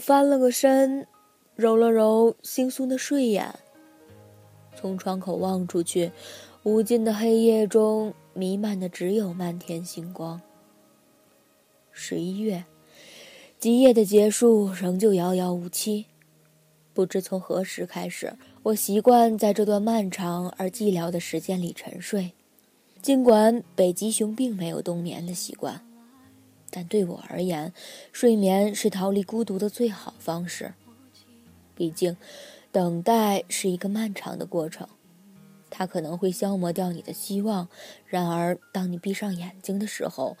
翻了个身，揉了揉惺忪的睡眼。从窗口望出去，无尽的黑夜中弥漫的只有漫天星光。十一月，极夜的结束仍旧遥遥无期。不知从何时开始，我习惯在这段漫长而寂寥的时间里沉睡，尽管北极熊并没有冬眠的习惯。但对我而言，睡眠是逃离孤独的最好方式。毕竟，等待是一个漫长的过程，它可能会消磨掉你的希望。然而，当你闭上眼睛的时候，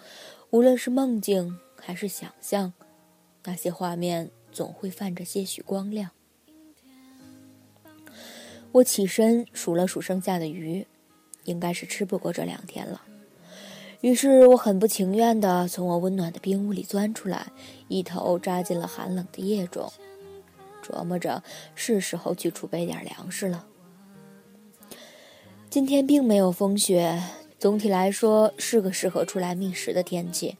无论是梦境还是想象，那些画面总会泛着些许光亮。我起身数了数剩下的鱼，应该是吃不过这两天了。于是我很不情愿地从我温暖的冰屋里钻出来，一头扎进了寒冷的夜中，琢磨着是时候去储备点粮食了。今天并没有风雪，总体来说是个适合出来觅食的天气。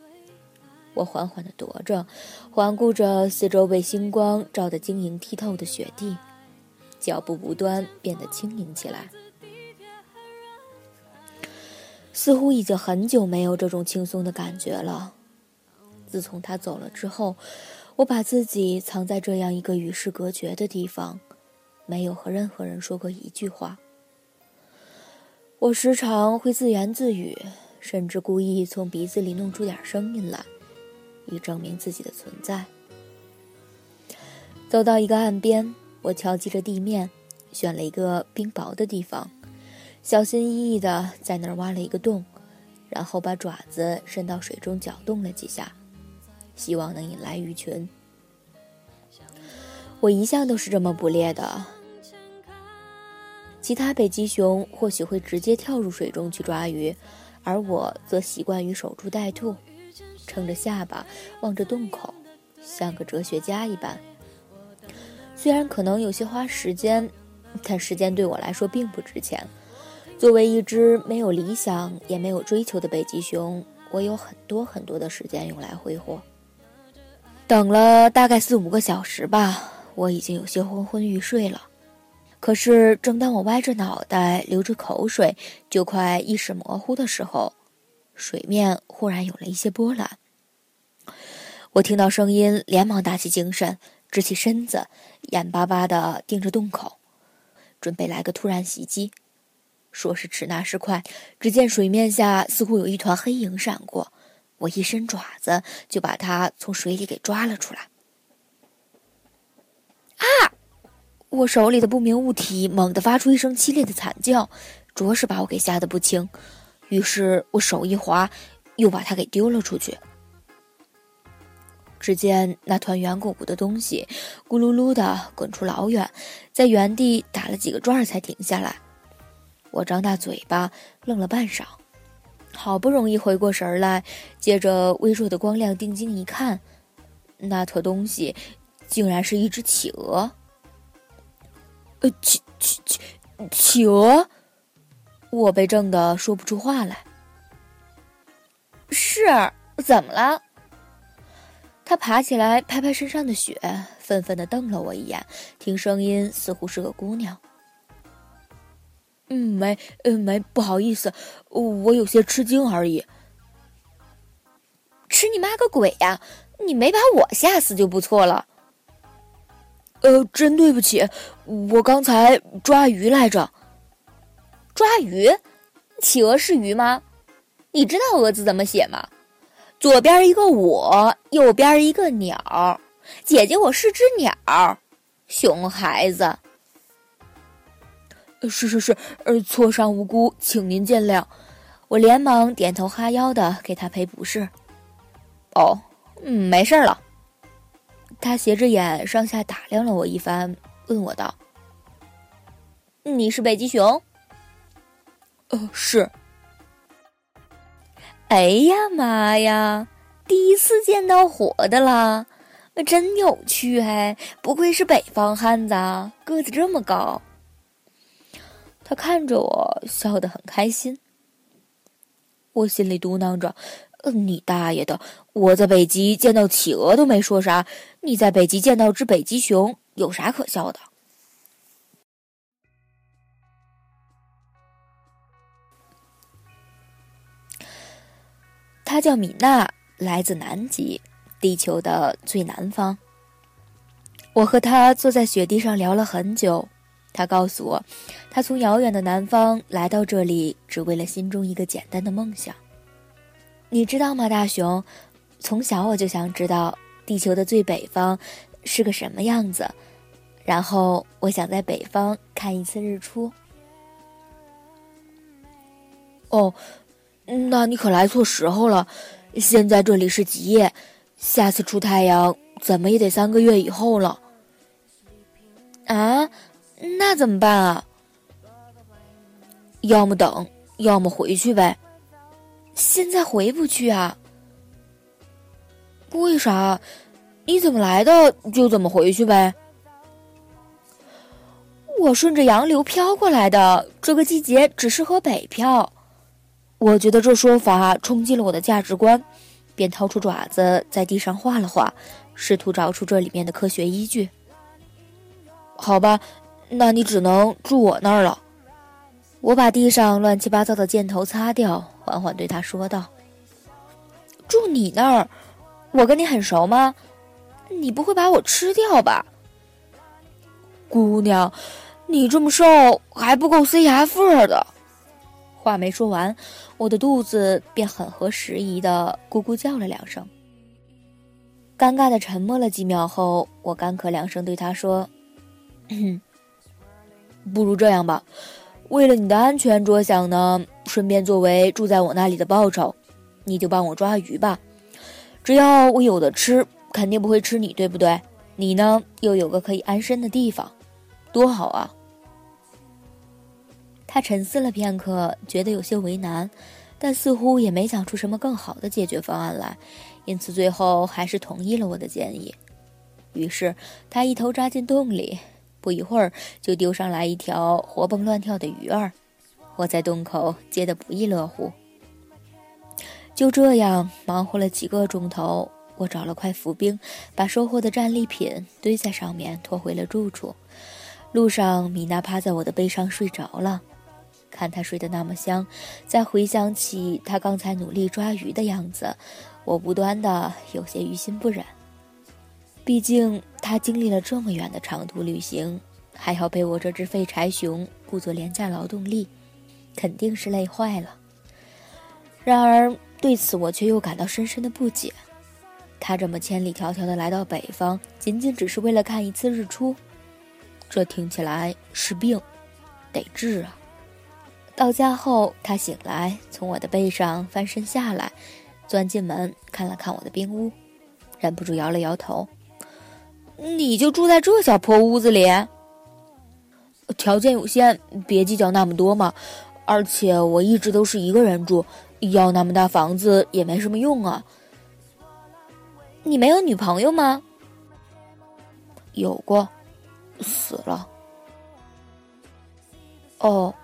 我缓缓地踱着，环顾着四周被星光照得晶莹剔透的雪地，脚步不断变得轻盈起来。似乎已经很久没有这种轻松的感觉了。自从他走了之后，我把自己藏在这样一个与世隔绝的地方，没有和任何人说过一句话。我时常会自言自语，甚至故意从鼻子里弄出点声音来，以证明自己的存在。走到一个岸边，我敲击着地面，选了一个冰薄的地方。小心翼翼地在那儿挖了一个洞，然后把爪子伸到水中搅动了几下，希望能引来鱼群。我一向都是这么捕猎的。其他北极熊或许会直接跳入水中去抓鱼，而我则习惯于守株待兔，撑着下巴望着洞口，像个哲学家一般。虽然可能有些花时间，但时间对我来说并不值钱。作为一只没有理想也没有追求的北极熊，我有很多很多的时间用来挥霍。等了大概四五个小时吧，我已经有些昏昏欲睡了。可是，正当我歪着脑袋流着口水，就快意识模糊的时候，水面忽然有了一些波澜。我听到声音，连忙打起精神，直起身子，眼巴巴地盯着洞口，准备来个突然袭击。说时迟，那时快，只见水面下似乎有一团黑影闪过，我一伸爪子就把它从水里给抓了出来。啊！我手里的不明物体猛地发出一声凄厉的惨叫，着实把我给吓得不轻。于是我手一滑，又把它给丢了出去。只见那团圆鼓鼓的东西咕噜噜的滚出老远，在原地打了几个转才停下来。我张大嘴巴，愣了半晌，好不容易回过神来，借着微弱的光亮定睛一看，那坨东西竟然是一只企鹅。呃，企企企企鹅！我被震得说不出话来。是，怎么了？他爬起来，拍拍身上的雪，愤愤地瞪了我一眼，听声音似乎是个姑娘。嗯，没，嗯，没，不好意思，我有些吃惊而已。吃你妈个鬼呀！你没把我吓死就不错了。呃，真对不起，我刚才抓鱼来着。抓鱼？企鹅是鱼吗？你知道“鹅”字怎么写吗？左边一个我，右边一个鸟。姐姐，我是只鸟，熊孩子。是是是，呃，错伤无辜，请您见谅。我连忙点头哈腰的给他赔不是。哦，嗯，没事了。他斜着眼上下打量了我一番，问我道：“你是北极熊？”“呃，是。”哎呀妈呀！第一次见到活的啦，真有趣哎！不愧是北方汉子，个子这么高。他看着我笑得很开心，我心里嘟囔着：“你大爷的！我在北极见到企鹅都没说啥，你在北极见到只北极熊有啥可笑的？”他叫米娜，来自南极，地球的最南方。我和他坐在雪地上聊了很久。他告诉我，他从遥远的南方来到这里，只为了心中一个简单的梦想。你知道吗，大熊？从小我就想知道地球的最北方是个什么样子，然后我想在北方看一次日出。哦。那你可来错时候了，现在这里是极夜，下次出太阳怎么也得三个月以后了。啊，那怎么办啊？要么等，要么回去呗。现在回不去啊？为啥？你怎么来的就怎么回去呗。我顺着洋流飘过来的，这个季节只适合北漂。我觉得这说法冲击了我的价值观，便掏出爪子在地上画了画，试图找出这里面的科学依据。好吧，那你只能住我那儿了。我把地上乱七八糟的箭头擦掉，缓缓对他说道：“住你那儿？我跟你很熟吗？你不会把我吃掉吧？姑娘，你这么瘦还不够塞牙缝的。”话没说完，我的肚子便很合时宜的咕咕叫了两声。尴尬的沉默了几秒后，我干咳两声，对他说：“ 不如这样吧，为了你的安全着想呢，顺便作为住在我那里的报酬，你就帮我抓鱼吧。只要我有的吃，肯定不会吃你，对不对？你呢，又有个可以安身的地方，多好啊！”他沉思了片刻，觉得有些为难，但似乎也没想出什么更好的解决方案来，因此最后还是同意了我的建议。于是他一头扎进洞里，不一会儿就丢上来一条活蹦乱跳的鱼儿。我在洞口接得不亦乐乎。就这样忙活了几个钟头，我找了块浮冰，把收获的战利品堆在上面，拖回了住处。路上，米娜趴在我的背上睡着了。看她睡得那么香，再回想起她刚才努力抓鱼的样子，我不端的有些于心不忍。毕竟他经历了这么远的长途旅行，还要被我这只废柴熊雇作廉价劳动力，肯定是累坏了。然而对此我却又感到深深的不解。他这么千里迢迢的来到北方，仅仅只是为了看一次日出，这听起来是病，得治啊！到家后，他醒来，从我的背上翻身下来，钻进门看了看我的冰屋，忍不住摇了摇头：“你就住在这小破屋子里？条件有限，别计较那么多嘛。而且我一直都是一个人住，要那么大房子也没什么用啊。你没有女朋友吗？有过，死了。哦。”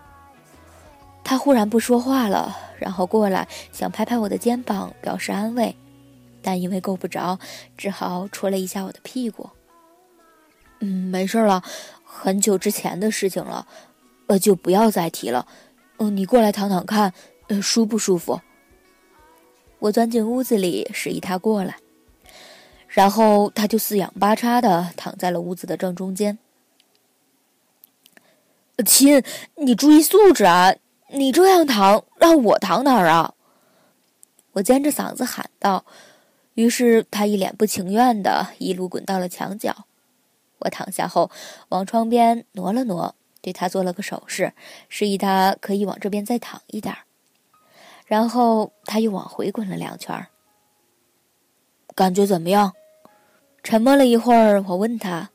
他忽然不说话了，然后过来想拍拍我的肩膀表示安慰，但因为够不着，只好戳了一下我的屁股。嗯，没事了，很久之前的事情了，呃，就不要再提了。嗯，你过来躺躺看，呃，舒不舒服？我钻进屋子里，示意他过来，然后他就四仰八叉的躺在了屋子的正中间。亲，你注意素质啊！你这样躺，让我躺哪儿啊？我尖着嗓子喊道。于是他一脸不情愿的一路滚到了墙角。我躺下后，往窗边挪了挪，对他做了个手势，示意他可以往这边再躺一点然后他又往回滚了两圈。感觉怎么样？沉默了一会儿，我问他：“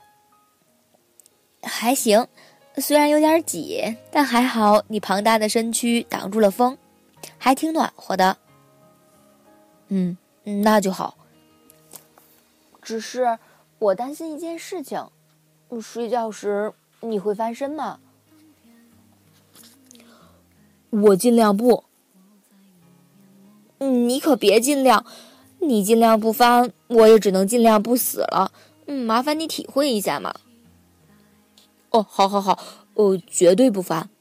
还行。”虽然有点挤，但还好你庞大的身躯挡住了风，还挺暖和的。嗯，那就好。只是我担心一件事情：睡觉时你会翻身吗？我尽量不。你可别尽量，你尽量不翻，我也只能尽量不死了。嗯，麻烦你体会一下嘛。哦，好，好，好，哦，绝对不翻。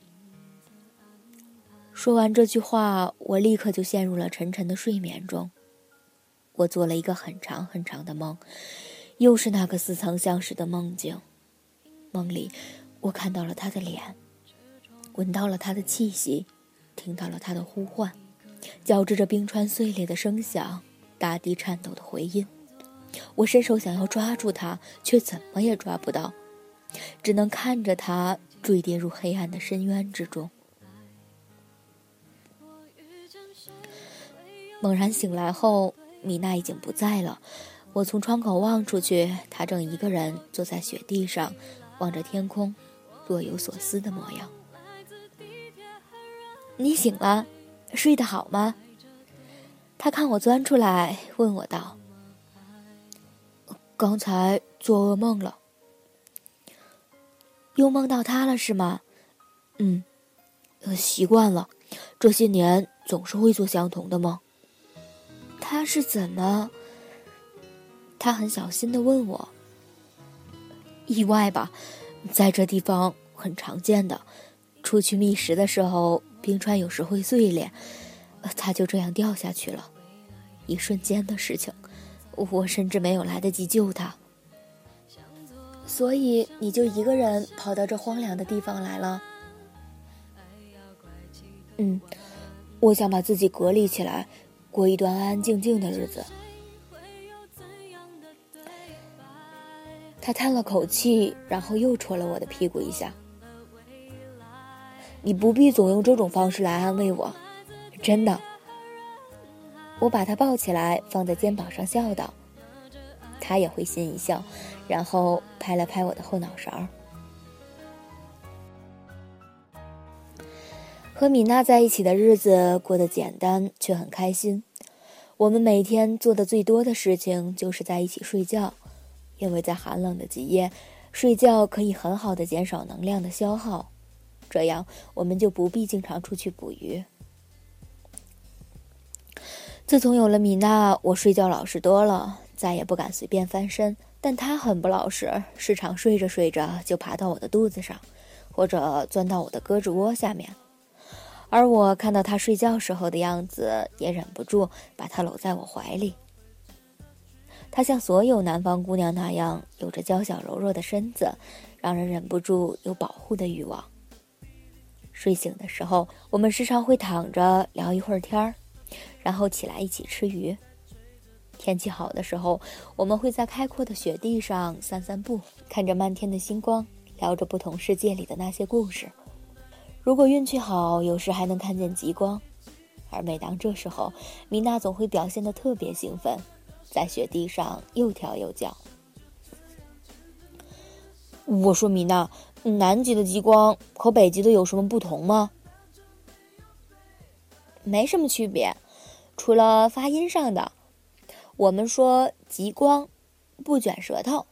说完这句话，我立刻就陷入了沉沉的睡眠中。我做了一个很长很长的梦，又是那个似曾相识的梦境。梦里，我看到了他的脸，闻到了他的气息，听到了他的呼唤，交织着冰川碎裂的声响，大地颤抖的回音。我伸手想要抓住他，却怎么也抓不到。只能看着他坠跌入黑暗的深渊之中。猛然醒来后，米娜已经不在了。我从窗口望出去，他正一个人坐在雪地上，望着天空，若有所思的模样。你醒了，睡得好吗？他看我钻出来，问我道：“刚才做噩梦了。”又梦到他了是吗？嗯，习惯了，这些年总是会做相同的梦。他是怎么？他很小心的问我。意外吧，在这地方很常见的。出去觅食的时候，冰川有时会碎裂，他就这样掉下去了。一瞬间的事情，我甚至没有来得及救他。所以你就一个人跑到这荒凉的地方来了？嗯，我想把自己隔离起来，过一段安安静静的日子。他叹了口气，然后又戳了我的屁股一下。你不必总用这种方式来安慰我，真的。我把他抱起来，放在肩膀上，笑道。他也会心一笑，然后拍了拍我的后脑勺。和米娜在一起的日子过得简单却很开心。我们每天做的最多的事情就是在一起睡觉，因为在寒冷的极夜，睡觉可以很好的减少能量的消耗，这样我们就不必经常出去捕鱼。自从有了米娜，我睡觉老实多了。再也不敢随便翻身，但她很不老实，时常睡着睡着就爬到我的肚子上，或者钻到我的胳肢窝下面。而我看到她睡觉时候的样子，也忍不住把她搂在我怀里。她像所有南方姑娘那样，有着娇小柔弱的身子，让人忍不住有保护的欲望。睡醒的时候，我们时常会躺着聊一会儿天儿，然后起来一起吃鱼。天气好的时候，我们会在开阔的雪地上散散步，看着漫天的星光，聊着不同世界里的那些故事。如果运气好，有时还能看见极光。而每当这时候，米娜总会表现得特别兴奋，在雪地上又跳又叫。我说：“米娜，南极的极光和北极的有什么不同吗？”没什么区别，除了发音上的。我们说极光，不卷舌头。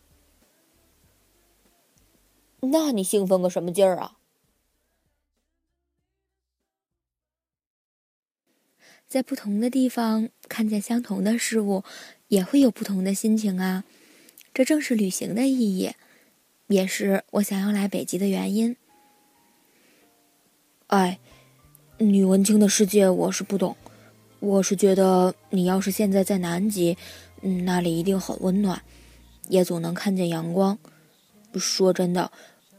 那你兴奋个什么劲儿啊？在不同的地方看见相同的事物，也会有不同的心情啊。这正是旅行的意义，也是我想要来北极的原因。哎，女文青的世界我是不懂。我是觉得，你要是现在在南极，嗯，那里一定很温暖，也总能看见阳光。说真的，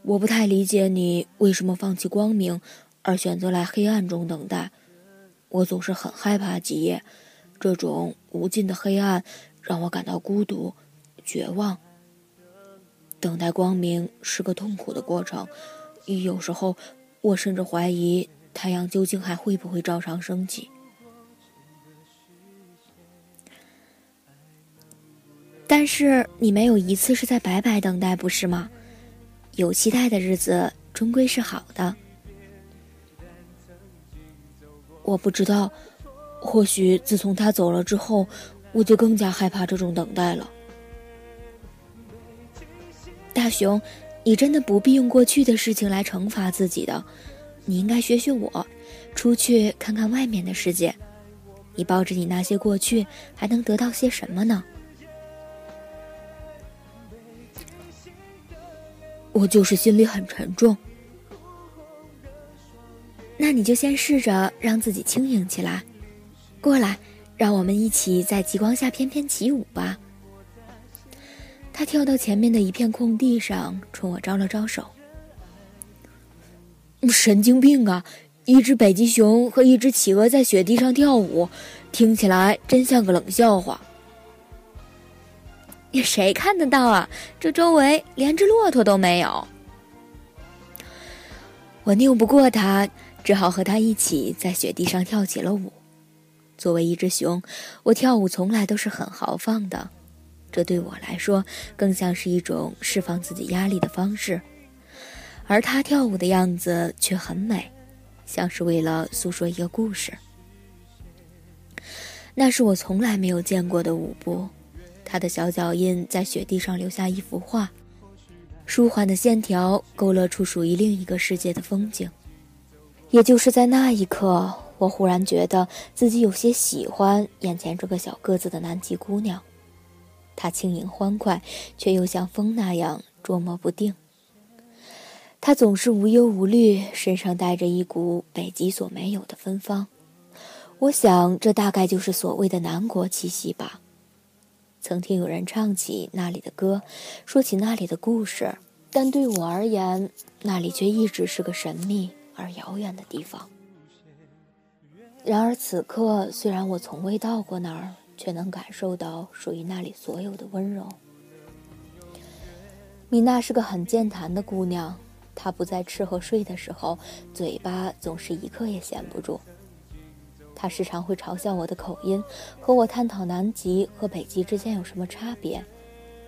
我不太理解你为什么放弃光明，而选择来黑暗中等待。我总是很害怕极夜，这种无尽的黑暗让我感到孤独、绝望。等待光明是个痛苦的过程，有时候我甚至怀疑太阳究竟还会不会照常升起。但是你没有一次是在白白等待，不是吗？有期待的日子终归是好的。我不知道，或许自从他走了之后，我就更加害怕这种等待了。大熊，你真的不必用过去的事情来惩罚自己的，你应该学学我，出去看看外面的世界。你抱着你那些过去，还能得到些什么呢？我就是心里很沉重。那你就先试着让自己轻盈起来，过来，让我们一起在极光下翩翩起舞吧。他跳到前面的一片空地上，冲我招了招手。神经病啊！一只北极熊和一只企鹅在雪地上跳舞，听起来真像个冷笑话。谁看得到啊？这周围连只骆驼都没有。我拗不过他，只好和他一起在雪地上跳起了舞。作为一只熊，我跳舞从来都是很豪放的，这对我来说更像是一种释放自己压力的方式。而他跳舞的样子却很美，像是为了诉说一个故事。那是我从来没有见过的舞步。他的小脚印在雪地上留下一幅画，舒缓的线条勾勒出属于另一个世界的风景。也就是在那一刻，我忽然觉得自己有些喜欢眼前这个小个子的南极姑娘。她轻盈欢快，却又像风那样捉摸不定。她总是无忧无虑，身上带着一股北极所没有的芬芳。我想，这大概就是所谓的南国气息吧。曾听有人唱起那里的歌，说起那里的故事，但对我而言，那里却一直是个神秘而遥远的地方。然而此刻，虽然我从未到过那儿，却能感受到属于那里所有的温柔。米娜是个很健谈的姑娘，她不在吃和睡的时候，嘴巴总是一刻也闲不住。她时常会嘲笑我的口音，和我探讨南极和北极之间有什么差别，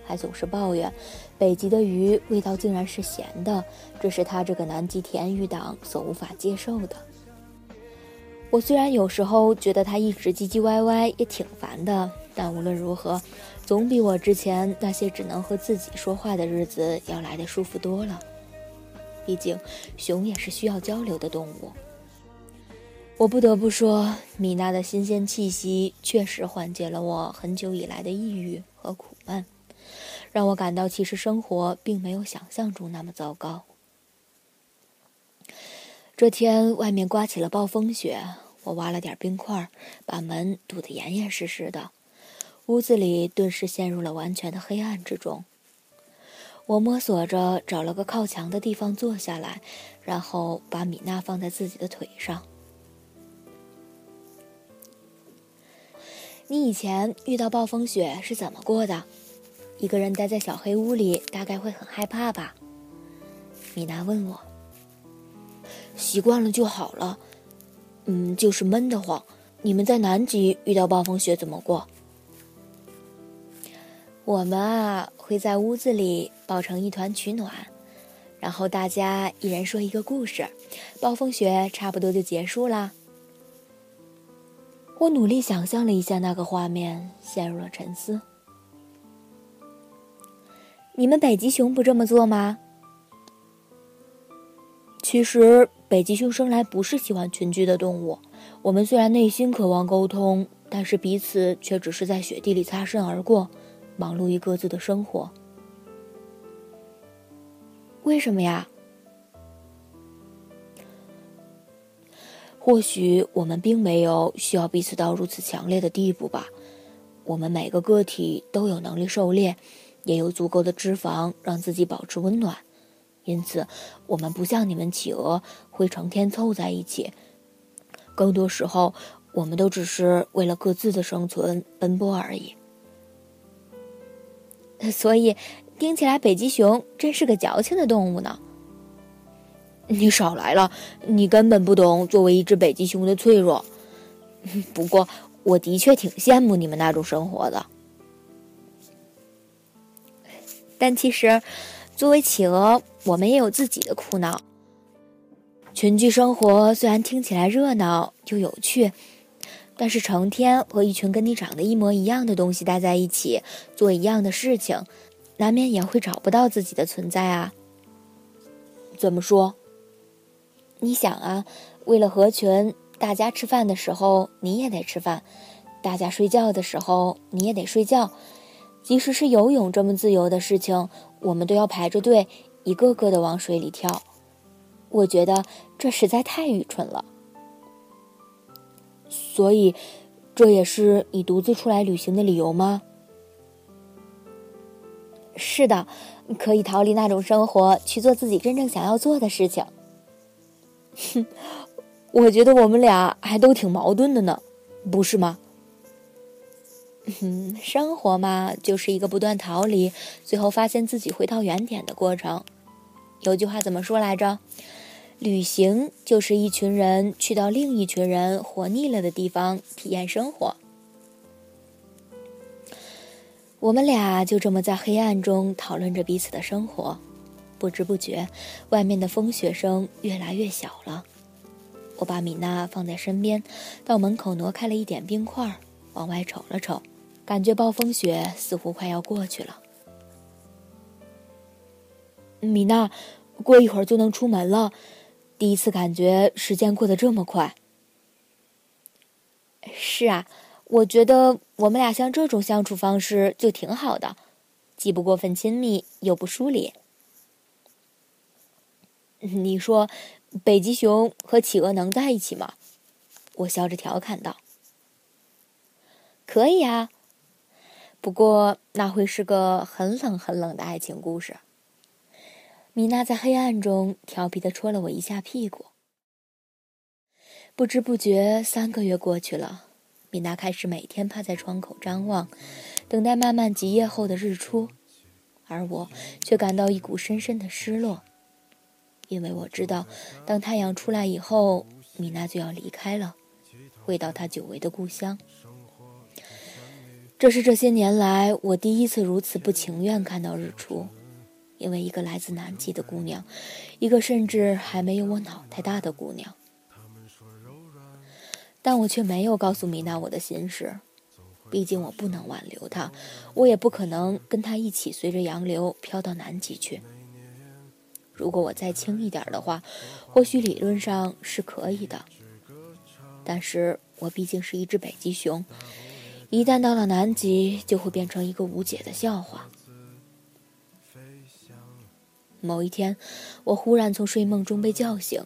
还总是抱怨北极的鱼味道竟然是咸的，这是她这个南极甜鱼党所无法接受的。我虽然有时候觉得他一直唧唧歪歪也挺烦的，但无论如何，总比我之前那些只能和自己说话的日子要来的舒服多了。毕竟，熊也是需要交流的动物。我不得不说，米娜的新鲜气息确实缓解了我很久以来的抑郁和苦闷，让我感到其实生活并没有想象中那么糟糕。这天外面刮起了暴风雪，我挖了点冰块，把门堵得严严实实的，屋子里顿时陷入了完全的黑暗之中。我摸索着找了个靠墙的地方坐下来，然后把米娜放在自己的腿上。你以前遇到暴风雪是怎么过的？一个人待在小黑屋里，大概会很害怕吧？米娜问我。习惯了就好了，嗯，就是闷得慌。你们在南极遇到暴风雪怎么过？我们啊，会在屋子里抱成一团取暖，然后大家一人说一个故事，暴风雪差不多就结束啦。我努力想象了一下那个画面，陷入了沉思。你们北极熊不这么做吗？其实，北极熊生来不是喜欢群居的动物，我们虽然内心渴望沟通，但是彼此却只是在雪地里擦身而过，忙碌于各自的生活。为什么呀？或许我们并没有需要彼此到如此强烈的地步吧。我们每个个体都有能力狩猎，也有足够的脂肪让自己保持温暖，因此我们不像你们企鹅会成天凑在一起。更多时候，我们都只是为了各自的生存奔波而已。所以，听起来北极熊真是个矫情的动物呢。你少来了，你根本不懂作为一只北极熊的脆弱。不过，我的确挺羡慕你们那种生活的。但其实，作为企鹅，我们也有自己的苦恼。群居生活虽然听起来热闹又有趣，但是成天和一群跟你长得一模一样的东西待在一起，做一样的事情，难免也会找不到自己的存在啊。怎么说？你想啊，为了合群，大家吃饭的时候你也得吃饭，大家睡觉的时候你也得睡觉，即使是游泳这么自由的事情，我们都要排着队，一个个的往水里跳。我觉得这实在太愚蠢了。所以，这也是你独自出来旅行的理由吗？是的，可以逃离那种生活，去做自己真正想要做的事情。哼，我觉得我们俩还都挺矛盾的呢，不是吗？嗯，生活嘛，就是一个不断逃离，最后发现自己回到原点的过程。有句话怎么说来着？旅行就是一群人去到另一群人活腻了的地方体验生活。我们俩就这么在黑暗中讨论着彼此的生活。不知不觉，外面的风雪声越来越小了。我把米娜放在身边，到门口挪开了一点冰块，往外瞅了瞅，感觉暴风雪似乎快要过去了。米娜，过一会儿就能出门了，第一次感觉时间过得这么快。是啊，我觉得我们俩像这种相处方式就挺好的，既不过分亲密，又不疏离。你说，北极熊和企鹅能在一起吗？我笑着调侃道。可以啊，不过那会是个很冷很冷的爱情故事。米娜在黑暗中调皮的戳了我一下屁股。不知不觉，三个月过去了，米娜开始每天趴在窗口张望，等待漫漫极夜后的日出，而我却感到一股深深的失落。因为我知道，当太阳出来以后，米娜就要离开了，回到她久违的故乡。这是这些年来我第一次如此不情愿看到日出，因为一个来自南极的姑娘，一个甚至还没有我脑袋大的姑娘。但我却没有告诉米娜我的心事，毕竟我不能挽留她，我也不可能跟她一起随着洋流飘到南极去。如果我再轻一点的话，或许理论上是可以的。但是我毕竟是一只北极熊，一旦到了南极，就会变成一个无解的笑话。某一天，我忽然从睡梦中被叫醒，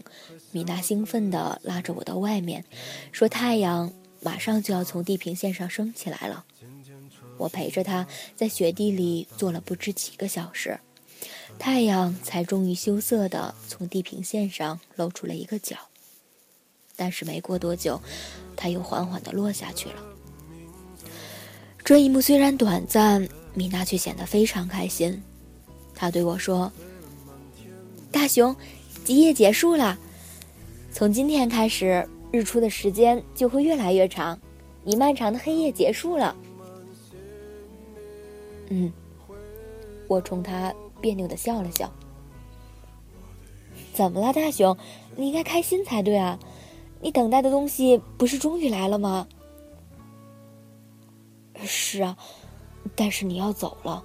米娜兴奋地拉着我到外面，说：“太阳马上就要从地平线上升起来了。”我陪着她在雪地里坐了不知几个小时。太阳才终于羞涩地从地平线上露出了一个角，但是没过多久，它又缓缓地落下去了。这一幕虽然短暂，米娜却显得非常开心。她对我说：“大熊，极夜结束了，从今天开始，日出的时间就会越来越长，你漫长的黑夜结束了。”嗯，我冲他。别扭的笑了笑。怎么了，大熊？你应该开心才对啊！你等待的东西不是终于来了吗？是啊，但是你要走了。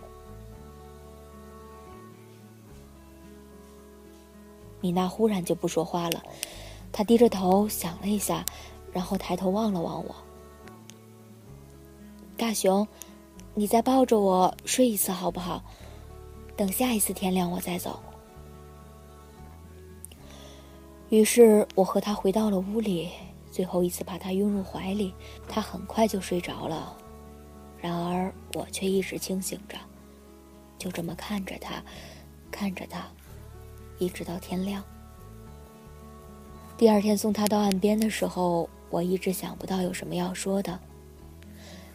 米娜忽然就不说话了，她低着头想了一下，然后抬头望了望我。大熊，你再抱着我睡一次好不好？等下一次天亮我再走。于是我和他回到了屋里，最后一次把他拥入怀里，他很快就睡着了。然而我却一直清醒着，就这么看着他，看着他，一直到天亮。第二天送他到岸边的时候，我一直想不到有什么要说的，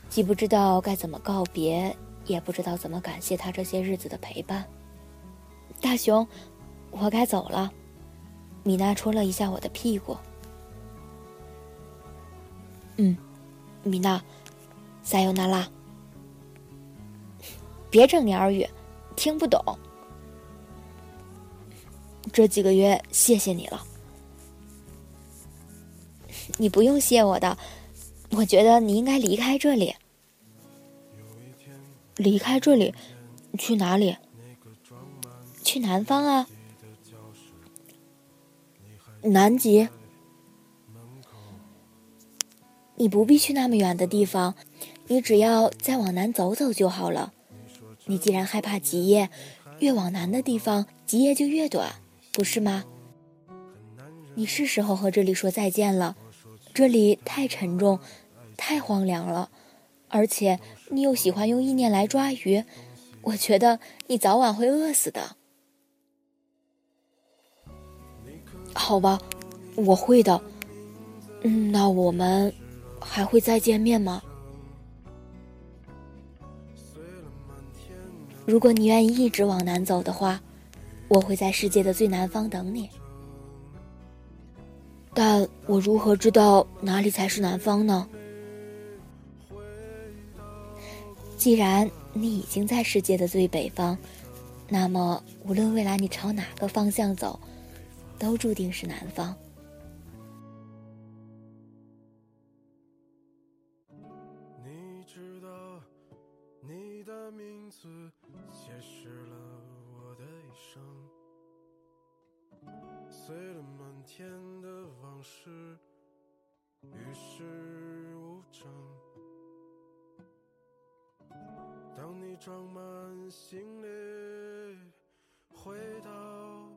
既不知道该怎么告别，也不知道怎么感谢他这些日子的陪伴。大熊，我该走了。米娜戳了一下我的屁股。嗯，米娜，撒尤那拉。别整鸟语，听不懂。这几个月谢谢你了，你不用谢我的，我觉得你应该离开这里。离开这里，去哪里？去南方啊。南极，你不必去那么远的地方，你只要再往南走走就好了。你既然害怕极夜，越往南的地方极夜就越短，不是吗？你是时候和这里说再见了，这里太沉重，太荒凉了，而且你又喜欢用意念来抓鱼，我觉得你早晚会饿死的。好吧，我会的。嗯，那我们还会再见面吗？如果你愿意一直往南走的话，我会在世界的最南方等你。但我如何知道哪里才是南方呢？既然你已经在世界的最北方，那么无论未来你朝哪个方向走，都注定是南方。碎了满天的往事，与世无争。当你装满行李，回到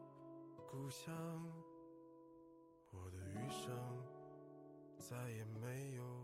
故乡，我的余生再也没有。